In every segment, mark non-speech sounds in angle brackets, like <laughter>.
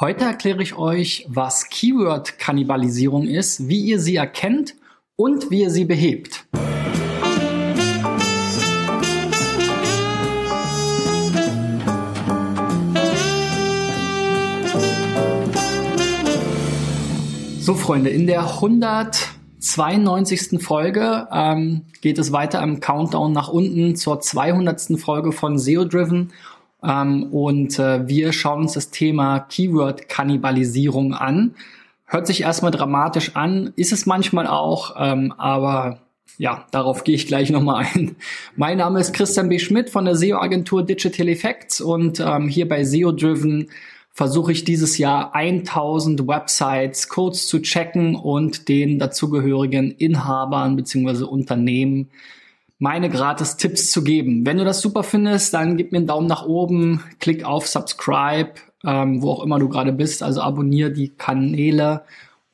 Heute erkläre ich euch, was Keyword-Kannibalisierung ist, wie ihr sie erkennt und wie ihr sie behebt. So Freunde, in der 192. Folge ähm, geht es weiter im Countdown nach unten zur 200. Folge von SEO Driven ähm, und äh, wir schauen uns das Thema Keyword-Kannibalisierung an. Hört sich erstmal dramatisch an, ist es manchmal auch, ähm, aber ja, darauf gehe ich gleich nochmal ein. <laughs> Mein Name ist Christian B. Schmidt von der SEO-Agentur Digital Effects und ähm, hier bei SEO Driven versuche ich dieses Jahr 1000 Websites kurz zu checken und den dazugehörigen Inhabern bzw. Unternehmen meine gratis Tipps zu geben. Wenn du das super findest, dann gib mir einen Daumen nach oben, klick auf Subscribe, ähm, wo auch immer du gerade bist. Also abonniere die Kanäle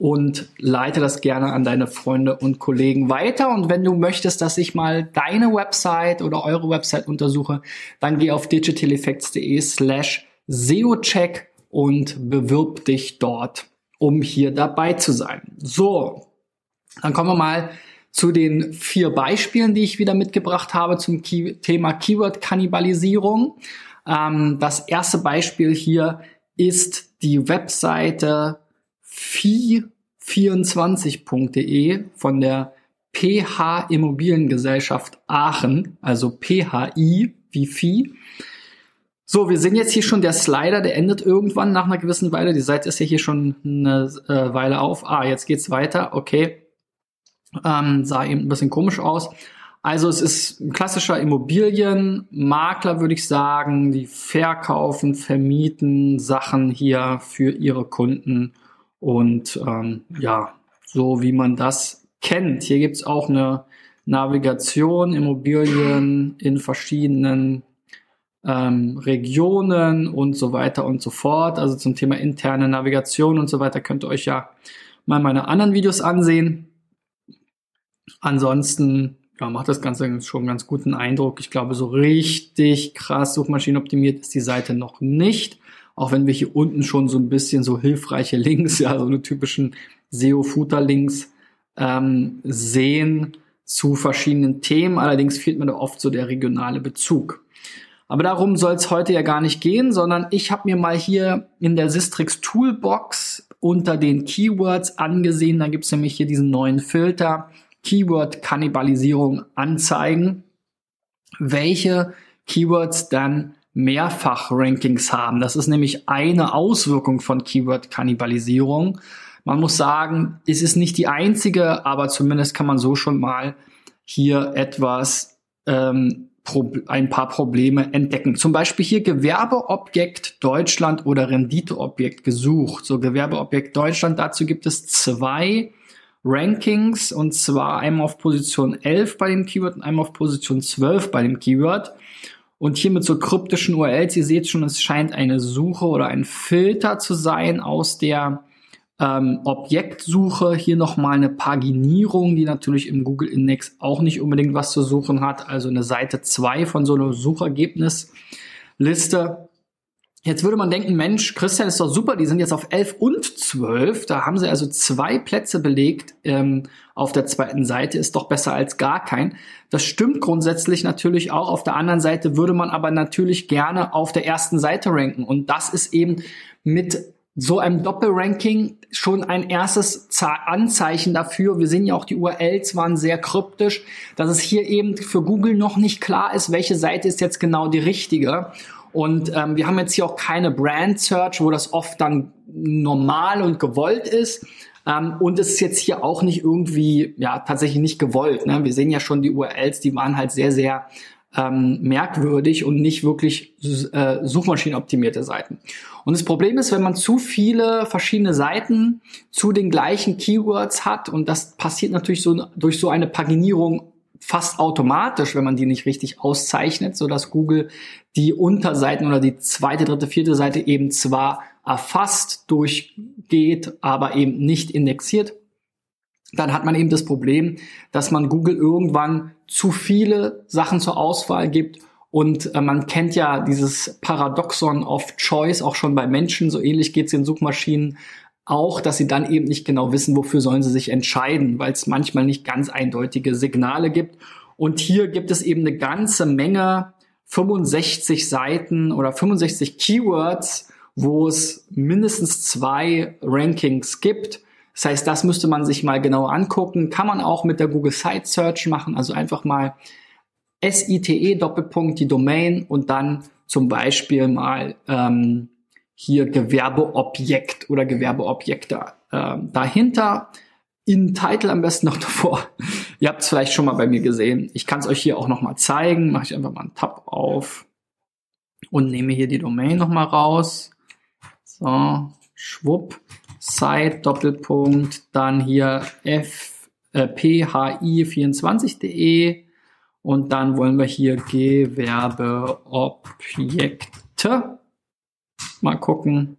und leite das gerne an deine Freunde und Kollegen weiter. Und wenn du möchtest, dass ich mal deine Website oder eure Website untersuche, dann geh auf digitaleffects.de slash SEOcheck und bewirb dich dort, um hier dabei zu sein. So, dann kommen wir mal zu den vier Beispielen, die ich wieder mitgebracht habe zum Key Thema Keyword-Kannibalisierung. Ähm, das erste Beispiel hier ist die Webseite fi24.de von der PH Immobiliengesellschaft Aachen, also PHI wie Vieh. So, wir sehen jetzt hier schon der Slider, der endet irgendwann nach einer gewissen Weile. Die Seite ist ja hier schon eine äh, Weile auf. Ah, jetzt geht's weiter. Okay. Ähm, sah eben ein bisschen komisch aus. Also es ist ein klassischer Immobilienmakler, würde ich sagen. Die verkaufen, vermieten Sachen hier für ihre Kunden. Und ähm, ja, so wie man das kennt. Hier gibt's auch eine Navigation, Immobilien in verschiedenen ähm, Regionen und so weiter und so fort. Also zum Thema interne Navigation und so weiter könnt ihr euch ja mal meine anderen Videos ansehen. Ansonsten ja, macht das Ganze schon einen ganz guten Eindruck. Ich glaube, so richtig krass suchmaschinenoptimiert ist die Seite noch nicht. Auch wenn wir hier unten schon so ein bisschen so hilfreiche Links, <laughs> ja, so eine typischen SEO-Footer-Links ähm, sehen zu verschiedenen Themen. Allerdings fehlt mir da oft so der regionale Bezug. Aber darum soll es heute ja gar nicht gehen, sondern ich habe mir mal hier in der Sistrix Toolbox unter den Keywords angesehen. Da gibt es nämlich hier diesen neuen Filter Keyword-Kannibalisierung anzeigen, welche Keywords dann Mehrfach-Rankings haben. Das ist nämlich eine Auswirkung von Keyword-Kannibalisierung. Man muss sagen, es ist nicht die einzige, aber zumindest kann man so schon mal hier etwas ähm, ein paar Probleme entdecken. Zum Beispiel hier Gewerbeobjekt Deutschland oder Renditeobjekt gesucht. So Gewerbeobjekt Deutschland, dazu gibt es zwei Rankings und zwar einmal auf Position 11 bei dem Keyword und einmal auf Position 12 bei dem Keyword. Und hier mit so kryptischen URLs, ihr seht schon, es scheint eine Suche oder ein Filter zu sein aus der ähm, Objektsuche. Hier nochmal eine Paginierung, die natürlich im Google Index auch nicht unbedingt was zu suchen hat. Also eine Seite 2 von so einer Suchergebnisliste. Jetzt würde man denken, Mensch, Christian ist doch super, die sind jetzt auf 11 und 12. Da haben sie also zwei Plätze belegt ähm, auf der zweiten Seite, ist doch besser als gar kein. Das stimmt grundsätzlich natürlich auch. Auf der anderen Seite würde man aber natürlich gerne auf der ersten Seite ranken. Und das ist eben mit so einem Doppelranking schon ein erstes Anzeichen dafür. Wir sehen ja auch, die URLs waren sehr kryptisch, dass es hier eben für Google noch nicht klar ist, welche Seite ist jetzt genau die richtige. Und ähm, wir haben jetzt hier auch keine Brand Search, wo das oft dann normal und gewollt ist. Ähm, und es ist jetzt hier auch nicht irgendwie, ja, tatsächlich nicht gewollt. Ne? Wir sehen ja schon die URLs, die waren halt sehr, sehr ähm, merkwürdig und nicht wirklich äh, suchmaschinenoptimierte Seiten. Und das Problem ist, wenn man zu viele verschiedene Seiten zu den gleichen Keywords hat, und das passiert natürlich so durch so eine Paginierung fast automatisch, wenn man die nicht richtig auszeichnet, so dass Google die Unterseiten oder die zweite, dritte, vierte Seite eben zwar erfasst durchgeht, aber eben nicht indexiert, dann hat man eben das Problem, dass man Google irgendwann zu viele Sachen zur Auswahl gibt Und äh, man kennt ja dieses Paradoxon of Choice auch schon bei Menschen. So ähnlich geht es in Suchmaschinen auch, dass sie dann eben nicht genau wissen, wofür sollen sie sich entscheiden, weil es manchmal nicht ganz eindeutige Signale gibt. Und hier gibt es eben eine ganze Menge, 65 Seiten oder 65 Keywords, wo es mindestens zwei Rankings gibt. Das heißt, das müsste man sich mal genau angucken. Kann man auch mit der Google Site Search machen, also einfach mal SITE Doppelpunkt die Domain und dann zum Beispiel mal ähm, hier Gewerbeobjekt oder Gewerbeobjekte äh, dahinter. In Title am besten noch <laughs> davor. Ihr habt es vielleicht schon mal bei mir gesehen. Ich kann es euch hier auch noch mal zeigen. Mache ich einfach mal einen Tab auf und nehme hier die Domain noch mal raus. So, schwupp, Site Doppelpunkt, dann hier f äh, phi24.de und dann wollen wir hier Gewerbeobjekte Mal gucken.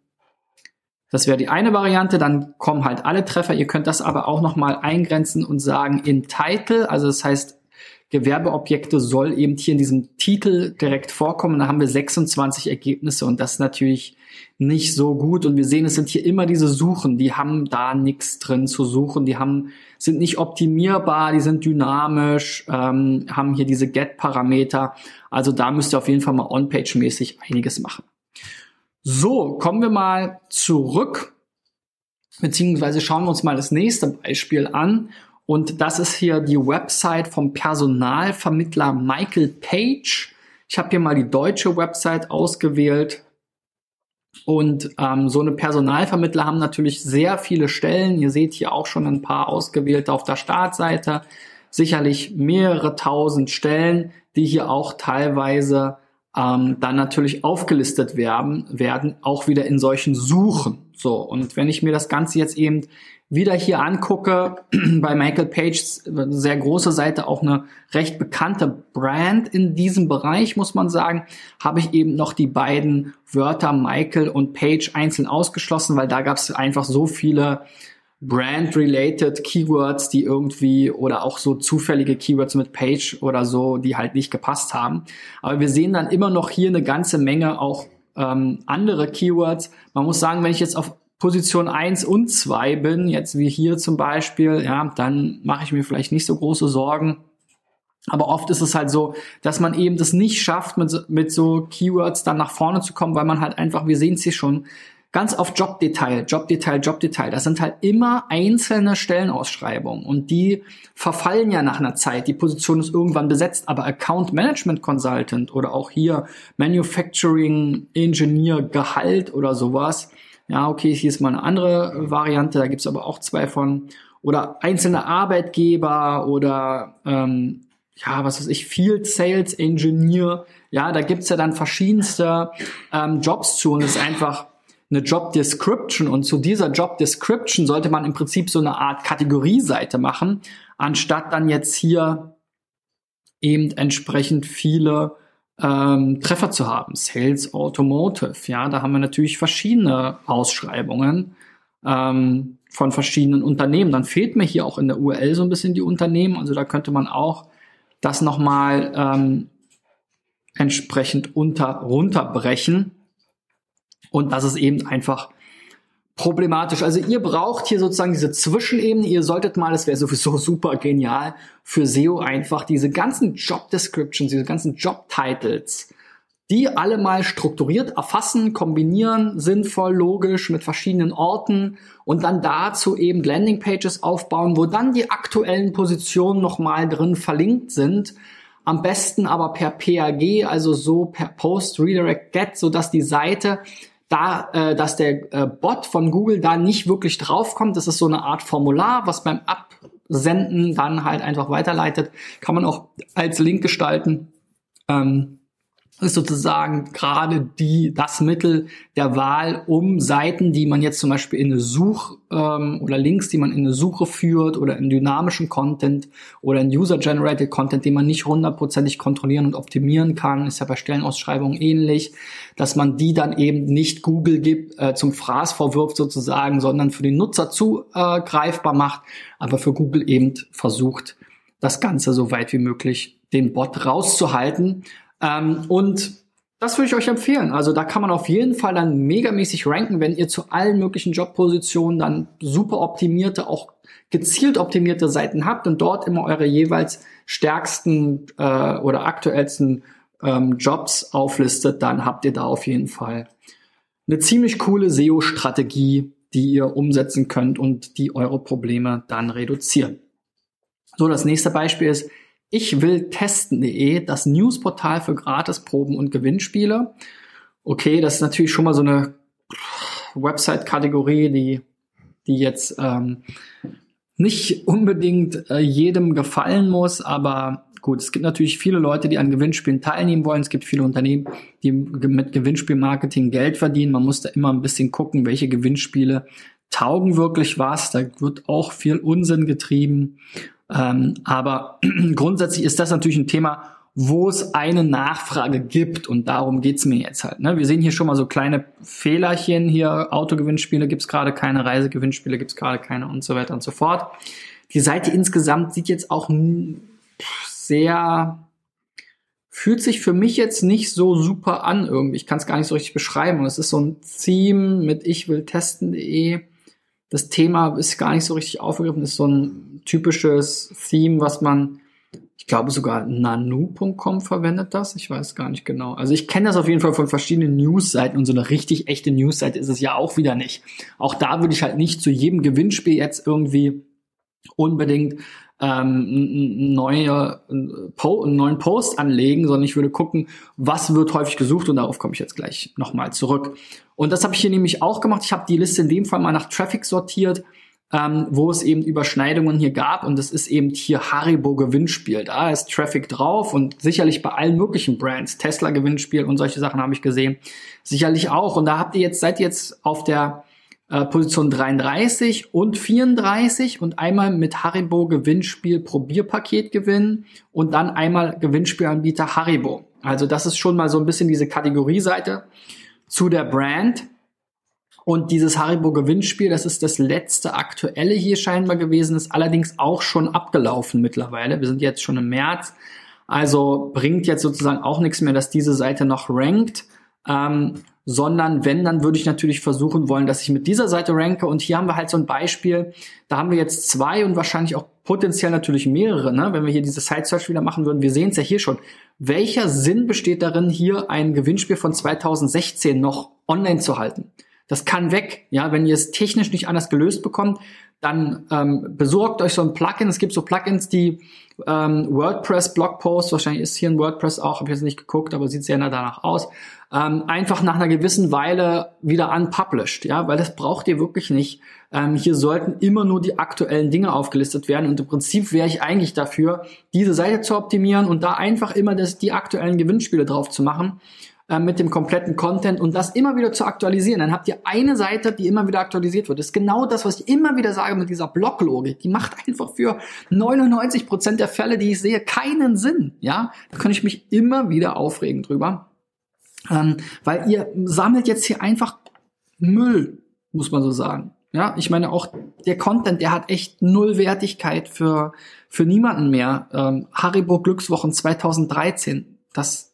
Das wäre die eine Variante, dann kommen halt alle Treffer. Ihr könnt das aber auch nochmal eingrenzen und sagen in Title, also das heißt, Gewerbeobjekte soll eben hier in diesem Titel direkt vorkommen. Da haben wir 26 Ergebnisse und das ist natürlich nicht so gut. Und wir sehen, es sind hier immer diese Suchen, die haben da nichts drin zu suchen. Die haben, sind nicht optimierbar, die sind dynamisch, ähm, haben hier diese Get-Parameter. Also da müsst ihr auf jeden Fall mal on-page-mäßig einiges machen. So, kommen wir mal zurück, beziehungsweise schauen wir uns mal das nächste Beispiel an. Und das ist hier die Website vom Personalvermittler Michael Page. Ich habe hier mal die deutsche Website ausgewählt. Und ähm, so eine Personalvermittler haben natürlich sehr viele Stellen. Ihr seht hier auch schon ein paar ausgewählte auf der Startseite. Sicherlich mehrere tausend Stellen, die hier auch teilweise ähm, dann natürlich aufgelistet werden, werden, auch wieder in solchen Suchen. So, und wenn ich mir das Ganze jetzt eben wieder hier angucke, <clears throat> bei Michael Page, sehr große Seite, auch eine recht bekannte Brand in diesem Bereich, muss man sagen, habe ich eben noch die beiden Wörter Michael und Page einzeln ausgeschlossen, weil da gab es einfach so viele Brand-related Keywords, die irgendwie oder auch so zufällige Keywords mit Page oder so, die halt nicht gepasst haben. Aber wir sehen dann immer noch hier eine ganze Menge auch ähm, andere Keywords. Man muss sagen, wenn ich jetzt auf Position 1 und 2 bin, jetzt wie hier zum Beispiel, ja, dann mache ich mir vielleicht nicht so große Sorgen. Aber oft ist es halt so, dass man eben das nicht schafft, mit, mit so Keywords dann nach vorne zu kommen, weil man halt einfach, wir sehen es hier schon, ganz auf Jobdetail, Jobdetail, Jobdetail. Das sind halt immer einzelne Stellenausschreibungen und die verfallen ja nach einer Zeit. Die Position ist irgendwann besetzt, aber Account Management Consultant oder auch hier Manufacturing Engineer Gehalt oder sowas. Ja, okay, hier ist mal eine andere Variante, da gibt's aber auch zwei von. Oder einzelne Arbeitgeber oder ähm, ja, was weiß ich, Field Sales Engineer. Ja, da gibt's ja dann verschiedenste ähm, Jobs zu und es ist einfach eine Job Description und zu dieser Job Description sollte man im Prinzip so eine Art Kategorieseite machen, anstatt dann jetzt hier eben entsprechend viele ähm, Treffer zu haben. Sales Automotive, ja, da haben wir natürlich verschiedene Ausschreibungen ähm, von verschiedenen Unternehmen. Dann fehlt mir hier auch in der URL so ein bisschen die Unternehmen, also da könnte man auch das nochmal ähm, entsprechend unter runterbrechen und das ist eben einfach problematisch. Also ihr braucht hier sozusagen diese Zwischenebene. Ihr solltet mal, das wäre sowieso <laughs> super genial für SEO einfach diese ganzen Job Descriptions, diese ganzen Job Titles, die alle mal strukturiert erfassen, kombinieren, sinnvoll, logisch mit verschiedenen Orten und dann dazu eben Landing Pages aufbauen, wo dann die aktuellen Positionen nochmal drin verlinkt sind. Am besten aber per PAG, also so per Post Redirect Get, so dass die Seite da, äh, dass der äh, Bot von Google da nicht wirklich draufkommt. Das ist so eine Art Formular, was beim Absenden dann halt einfach weiterleitet. Kann man auch als Link gestalten. Ähm, ist sozusagen gerade die, das Mittel der Wahl, um Seiten, die man jetzt zum Beispiel in eine Such- ähm, oder Links, die man in eine Suche führt oder in dynamischen Content oder in User-Generated Content, den man nicht hundertprozentig kontrollieren und optimieren kann, ist ja bei Stellenausschreibungen ähnlich, dass man die dann eben nicht Google gibt, äh, zum Fraß vorwirft sozusagen, sondern für den Nutzer zugreifbar äh, macht, aber für Google eben versucht, das Ganze so weit wie möglich den Bot rauszuhalten Ähm, und das würde ich euch empfehlen. Also da kann man auf jeden Fall dann megamäßig ranken, wenn ihr zu allen möglichen Jobpositionen dann super optimierte, auch gezielt optimierte Seiten habt und dort immer eure jeweils stärksten äh, oder aktuellsten ähm, Jobs auflistet, dann habt ihr da auf jeden Fall eine ziemlich coole SEO-Strategie, die ihr umsetzen könnt und die eure Probleme dann reduzieren. So, das nächste Beispiel ist ich will testen.de, das Newsportal für Gratisproben und Gewinnspiele. Okay, das ist natürlich schon mal so eine Website-Kategorie, die, die jetzt ähm, nicht unbedingt äh, jedem gefallen muss, aber gut, es gibt natürlich viele Leute, die an Gewinnspielen teilnehmen wollen. Es gibt viele Unternehmen, die mit Gewinnspielmarketing Geld verdienen. Man muss da immer ein bisschen gucken, welche Gewinnspiele taugen wirklich was. Da wird auch viel Unsinn getrieben. Ähm, aber <clears throat> grundsätzlich ist das natürlich ein Thema, wo es eine Nachfrage gibt und darum geht's mir jetzt halt. Ne? Wir sehen hier schon mal so kleine Fehlerchen hier, Autogewinnspiele gibt's gerade keine, Reisegewinnspiele gibt's gerade keine und so weiter und so fort. Die Seite insgesamt sieht jetzt auch sehr, fühlt sich für mich jetzt nicht so super an irgendwie. Ich kann es gar nicht so richtig beschreiben. Es ist so ein Theme mit ich will testen.de. Das Thema ist gar nicht so richtig aufgegriffen, ist so ein typisches Theme, was man ich glaube sogar nanu.com verwendet das. Ich weiß gar nicht genau. Also ich kenne das auf jeden Fall von verschiedenen Newsseiten und so eine richtig echte Newsseite ist es ja auch wieder nicht. Auch da würde ich halt nicht zu jedem Gewinnspiel jetzt irgendwie unbedingt ähm, neue, einen neuen Post anlegen, sondern ich würde gucken, was wird häufig gesucht und darauf komme ich jetzt gleich nochmal zurück. Und das habe ich hier nämlich auch gemacht. Ich habe die Liste in dem Fall mal nach Traffic sortiert ähm, wo es eben Überschneidungen hier gab und das ist eben hier Haribo Gewinnspiel. Da ist Traffic drauf und sicherlich bei allen möglichen Brands, Tesla Gewinnspiel und solche Sachen habe ich gesehen, sicherlich auch. Und da habt ihr jetzt, seid ihr jetzt auf der äh, Position 33 und 34 und einmal mit Haribo Gewinnspiel Probierpaket gewinnen und dann einmal Gewinnspielanbieter Haribo. Also das ist schon mal so ein bisschen diese Kategorieseite zu der Brand. Und dieses Haribo Gewinnspiel, das ist das letzte aktuelle hier scheinbar gewesen, ist allerdings auch schon abgelaufen mittlerweile. Wir sind jetzt schon im März. Also bringt jetzt sozusagen auch nichts mehr, dass diese Seite noch rankt. Ähm, sondern wenn, dann würde ich natürlich versuchen wollen, dass ich mit dieser Seite ranke. Und hier haben wir halt so ein Beispiel, da haben wir jetzt zwei und wahrscheinlich auch potenziell natürlich mehrere. Ne? Wenn wir hier diese Site Search wieder machen würden, wir sehen es ja hier schon. Welcher Sinn besteht darin, hier ein Gewinnspiel von 2016 noch online zu halten? Das kann weg. Ja, wenn ihr es technisch nicht anders gelöst bekommt, dann ähm, besorgt euch so ein Plugin. Es gibt so Plugins, die ähm, WordPress Blogposts, wahrscheinlich ist hier ein WordPress auch, habe ich jetzt nicht geguckt, aber sieht sehr danach aus, ähm, einfach nach einer gewissen Weile wieder unpublished, ja, weil das braucht ihr wirklich nicht. Ähm, hier sollten immer nur die aktuellen Dinge aufgelistet werden und im Prinzip wäre ich eigentlich dafür, diese Seite zu optimieren und da einfach immer das, die aktuellen Gewinnspiele drauf zu machen äh, mit dem kompletten Content und das immer wieder zu aktualisieren. Dann habt ihr eine Seite, die immer wieder aktualisiert wird. Das ist genau das, was ich immer wieder sage mit dieser Blocklogik. Die macht einfach für 99 Prozent der Fälle, die ich sehe, keinen Sinn. Ja, da kann ich mich immer wieder aufregen drüber, ähm, weil ihr sammelt jetzt hier einfach Müll, muss man so sagen. Ja, ich meine auch der Content, der hat echt null Wertigkeit für für niemanden mehr. Ähm, Haribo Glückswochen 2013, das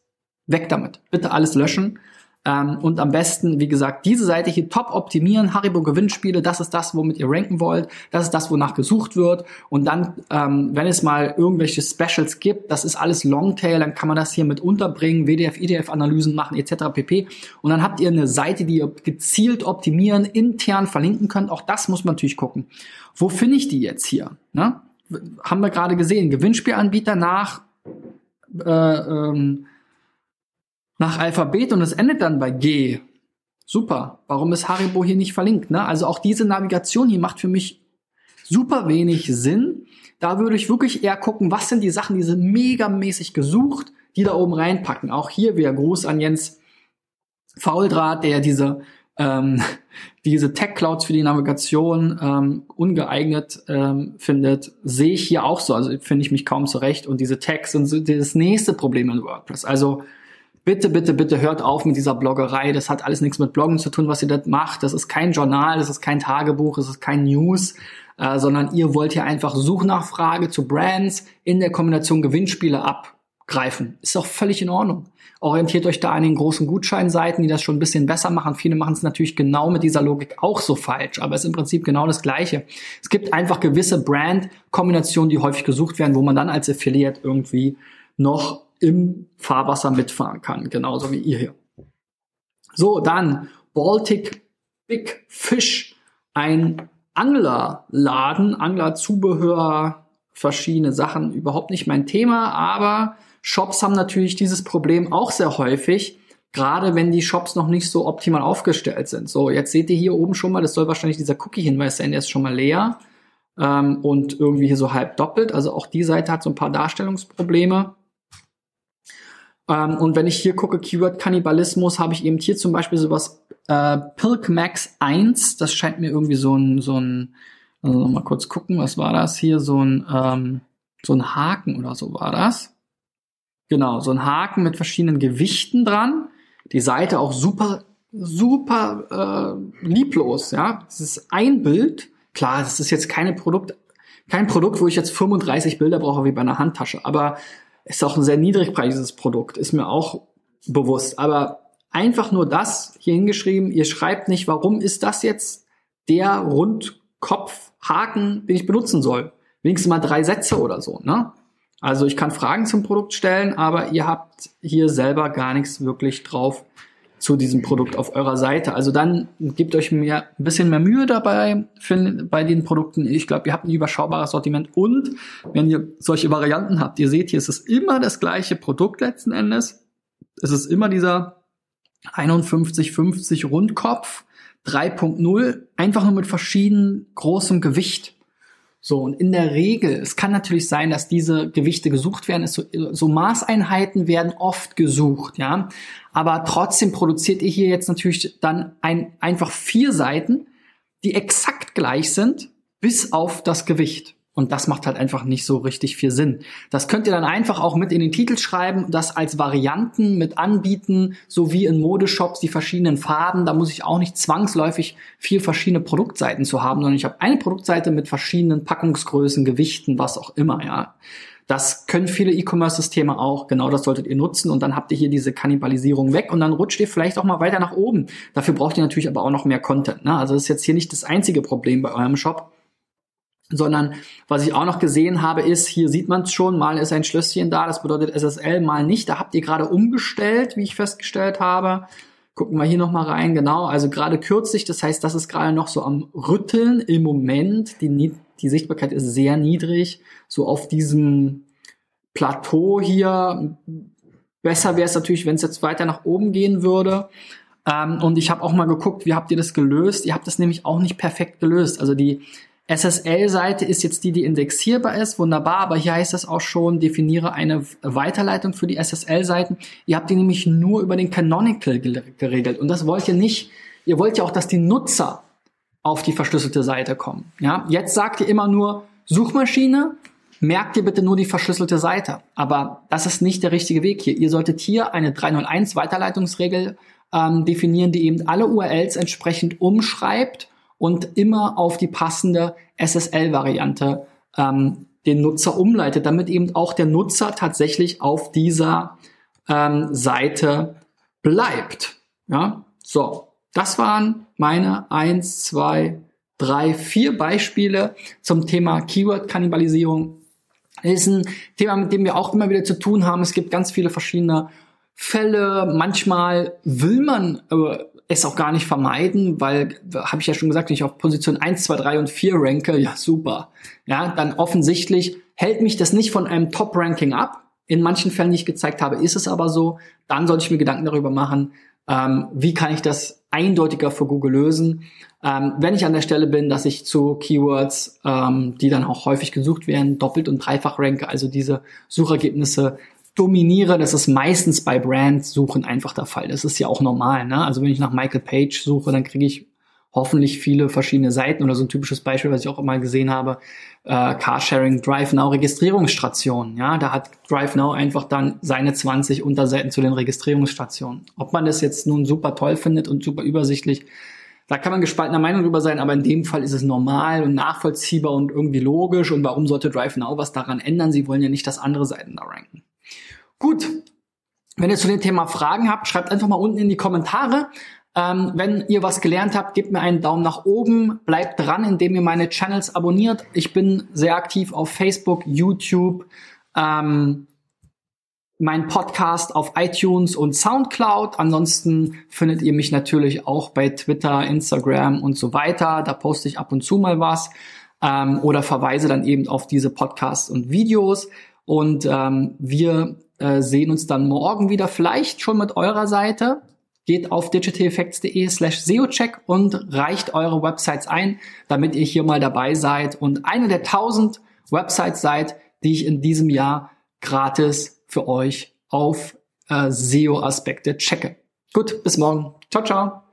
Weg damit. Bitte alles löschen. Ähm, und am besten, wie gesagt, diese Seite hier top optimieren. Haribo Gewinnspiele, das ist das, womit ihr ranken wollt. Das ist das, wonach gesucht wird. Und dann, ähm, wenn es mal irgendwelche Specials gibt, das ist alles Longtail, dann kann man das hier mit unterbringen, WDF, IDF-Analysen machen, etc. pp. Und dann habt ihr eine Seite, die ihr gezielt optimieren, intern verlinken könnt. Auch das muss man natürlich gucken. Wo finde ich die jetzt hier? Ne? Haben wir gerade gesehen. Gewinnspielanbieter nach äh, ähm, nach Alphabet und es endet dann bei G. Super. Warum ist Haribo hier nicht verlinkt? Ne? Also auch diese Navigation hier macht für mich super wenig Sinn. Da würde ich wirklich eher gucken, was sind die Sachen, die sind megamäßig gesucht, die da oben reinpacken. Auch hier wieder Gruß an Jens Fauldraht, der diese ähm, <laughs> diese Tech Clouds für die Navigation ähm, ungeeignet ähm, findet, sehe ich hier auch so. Also finde ich mich kaum zurecht. Und diese Tags sind so das nächste Problem in WordPress. Also bitte, bitte, bitte hört auf mit dieser Bloggerei. Das hat alles nichts mit Bloggen zu tun, was ihr da macht. Das ist kein Journal, das ist kein Tagebuch, das ist kein News, äh, sondern ihr wollt hier einfach Suchnachfrage zu Brands in der Kombination Gewinnspiele ab greifen. Ist auch völlig in Ordnung. Orientiert euch da an den großen Gutscheinseiten, die das schon ein bisschen besser machen. Viele machen es natürlich genau mit dieser Logik auch so falsch, aber es ist im Prinzip genau das Gleiche. Es gibt einfach gewisse Brand-Kombinationen, die häufig gesucht werden, wo man dann als Affiliate irgendwie noch im Fahrwasser mitfahren kann, genauso wie ihr hier. So, dann Baltic Big Fish, ein Anglerladen, Anglerzubehör, verschiedene Sachen, überhaupt nicht mein Thema, aber Shops haben natürlich dieses Problem auch sehr häufig, gerade wenn die Shops noch nicht so optimal aufgestellt sind. So, jetzt seht ihr hier oben schon mal, das soll wahrscheinlich dieser Cookie-Hinweis sein, der ist schon mal leer ähm, und irgendwie hier so halb doppelt. Also auch die Seite hat so ein paar Darstellungsprobleme. Ähm, und wenn ich hier gucke, Keyword Kannibalismus, habe ich eben hier zum Beispiel sowas äh, Pilk Max 1. Das scheint mir irgendwie so ein, so ein, also mal kurz gucken, was war das hier? So ein, ähm, so ein Haken oder so war das. Genau, so ein Haken mit verschiedenen Gewichten dran. Die Seite auch super, super äh, lieblos, ja. Das ist ein Bild. Klar, das ist jetzt keine Produkt, kein Produkt, wo ich jetzt 35 Bilder brauche wie bei einer Handtasche, aber ist auch ein sehr niedrigpreisiges Produkt, ist mir auch bewusst. Aber einfach nur das hier hingeschrieben, ihr schreibt nicht, warum ist das jetzt der Rundkopfhaken, den ich benutzen soll. Wenigstens mal drei Sätze oder so, ne? Also ich kann Fragen zum Produkt stellen, aber ihr habt hier selber gar nichts wirklich drauf zu diesem Produkt auf eurer Seite. Also dann gebt euch mehr, ein bisschen mehr Mühe dabei für, bei den Produkten. Ich glaube, ihr habt ein überschaubares Sortiment und wenn ihr solche Varianten habt, ihr seht hier, es ist immer das gleiche Produkt letzten Endes. Es ist immer dieser 5150 Rundkopf 3.0, einfach nur mit verschieden großem Gewicht. So, und in der Regel, es kann natürlich sein, dass diese Gewichte gesucht werden, so, so Maßeinheiten werden oft gesucht, ja. Aber trotzdem produziert ihr hier jetzt natürlich dann ein, einfach vier Seiten, die exakt gleich sind, bis auf das Gewicht. Und das macht halt einfach nicht so richtig viel Sinn. Das könnt ihr dann einfach auch mit in den Titel schreiben, das als Varianten mit anbieten, so wie in Modeshops die verschiedenen Farben. Da muss ich auch nicht zwangsläufig vier verschiedene Produktseiten zu haben, sondern ich habe eine Produktseite mit verschiedenen Packungsgrößen, Gewichten, was auch immer, ja. Das können viele E-Commerce-Systeme auch. Genau das solltet ihr nutzen. Und dann habt ihr hier diese Kannibalisierung weg und dann rutscht ihr vielleicht auch mal weiter nach oben. Dafür braucht ihr natürlich aber auch noch mehr Content. Ne? Also das ist jetzt hier nicht das einzige Problem bei eurem Shop sondern was ich auch noch gesehen habe, ist, hier sieht man es schon, mal ist ein Schlösschen da, das bedeutet SSL, mal nicht. Da habt ihr gerade umgestellt, wie ich festgestellt habe. Gucken wir hier nochmal rein, genau, also gerade kürzlich, das heißt, das ist gerade noch so am Rütteln im Moment. Die, die Sichtbarkeit ist sehr niedrig, so auf diesem Plateau hier. Besser wäre es natürlich, wenn es jetzt weiter nach oben gehen würde. Ähm, und ich habe auch mal geguckt, wie habt ihr das gelöst? Ihr habt das nämlich auch nicht perfekt gelöst. Also die SSL-Seite ist jetzt die, die indexierbar ist, wunderbar, aber hier heißt es auch schon, definiere eine Weiterleitung für die SSL-Seiten. Ihr habt die nämlich nur über den Canonical geregelt und das wollt ihr nicht. Ihr wollt ja auch, dass die Nutzer auf die verschlüsselte Seite kommen. Ja, jetzt sagt ihr immer nur Suchmaschine, merkt ihr bitte nur die verschlüsselte Seite. Aber das ist nicht der richtige Weg hier. Ihr solltet hier eine 301 Weiterleitungsregel ähm, definieren, die eben alle URLs entsprechend umschreibt und immer auf die passende SSL-Variante ähm, den Nutzer umleitet, damit eben auch der Nutzer tatsächlich auf dieser ähm, Seite bleibt. Ja, so, das waren meine eins, zwei, drei, vier Beispiele zum Thema Keyword-Kannibalisierung. Ist ein Thema, mit dem wir auch immer wieder zu tun haben. Es gibt ganz viele verschiedene Fälle. Manchmal will man äh, es auch gar nicht vermeiden, weil, habe ich ja schon gesagt, wenn ich auf Position 1, 2, 3 und 4 ranke, ja super. Ja, dann offensichtlich hält mich das nicht von einem Top-Ranking ab. In manchen Fällen, die ich gezeigt habe, ist es aber so. Dann sollte ich mir Gedanken darüber machen, ähm, wie kann ich das eindeutiger für Google lösen. Ähm, wenn ich an der Stelle bin, dass ich zu Keywords, ähm, die dann auch häufig gesucht werden, doppelt und dreifach ranke, also diese Suchergebnisse dominiere, das ist meistens bei Brand-Suchen einfach der Fall. Das ist ja auch normal. Ne? Also wenn ich nach Michael Page suche, dann kriege ich hoffentlich viele verschiedene Seiten oder so ein typisches Beispiel, was ich auch immer gesehen habe, äh, Carsharing Drive Now Registrierungsstationen. Ja, da hat Drive Now einfach dann seine 20 Unterseiten zu den Registrierungsstationen. Ob man das jetzt nun super toll findet und super übersichtlich, da kann man gespaltener Meinung drüber sein, aber in dem Fall ist es normal und nachvollziehbar und irgendwie logisch. Und warum sollte Drive Now was daran ändern? Sie wollen ja nicht, dass andere Seiten da ranken. Gut, wenn ihr zu dem Thema Fragen habt, schreibt einfach mal unten in die Kommentare. Ähm, wenn ihr was gelernt habt, gebt mir einen Daumen nach oben. Bleibt dran, indem ihr meine Channels abonniert. Ich bin sehr aktiv auf Facebook, YouTube, ähm, mein Podcast auf iTunes und SoundCloud. Ansonsten findet ihr mich natürlich auch bei Twitter, Instagram und so weiter. Da poste ich ab und zu mal was ähm, oder verweise dann eben auf diese Podcasts und Videos. Und ähm, wir äh, sehen uns dann morgen wieder, vielleicht schon mit eurer Seite. Geht auf digitaleffects.de slash SEOcheck und reicht eure Websites ein, damit ihr hier mal dabei seid und eine der tausend Websites seid, die ich in diesem Jahr gratis für euch auf äh, SEO-Aspekte checke. Gut, bis morgen. Ciao, ciao.